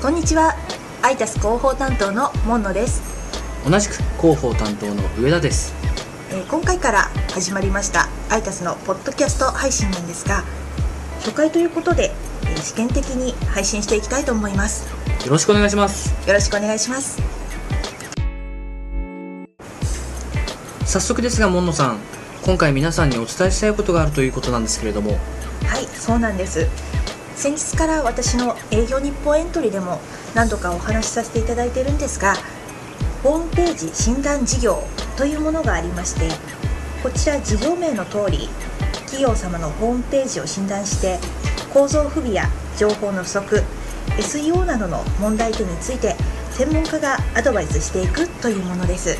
こんにちは。アイタス広報担当の門野です、同じく広報担当の上田です。えー今回から始まりましたアイタスのポッドキャスト配信なんですが初回ということで、えー試験的に配信していきたいと思います。よろしくお願いします。よろしくお願いします。早速ですが門野さん今回皆さんにお伝えしたいことがあるということなんですけれども。はいそうなんです先日から私の営業日報エントリーでも何度かお話しさせていただいているんですがホームページ診断事業というものがありましてこちら事業名の通り企業様のホームページを診断して構造不備や情報の不足 SEO などの問題点について専門家がアドバイスしていくというものです。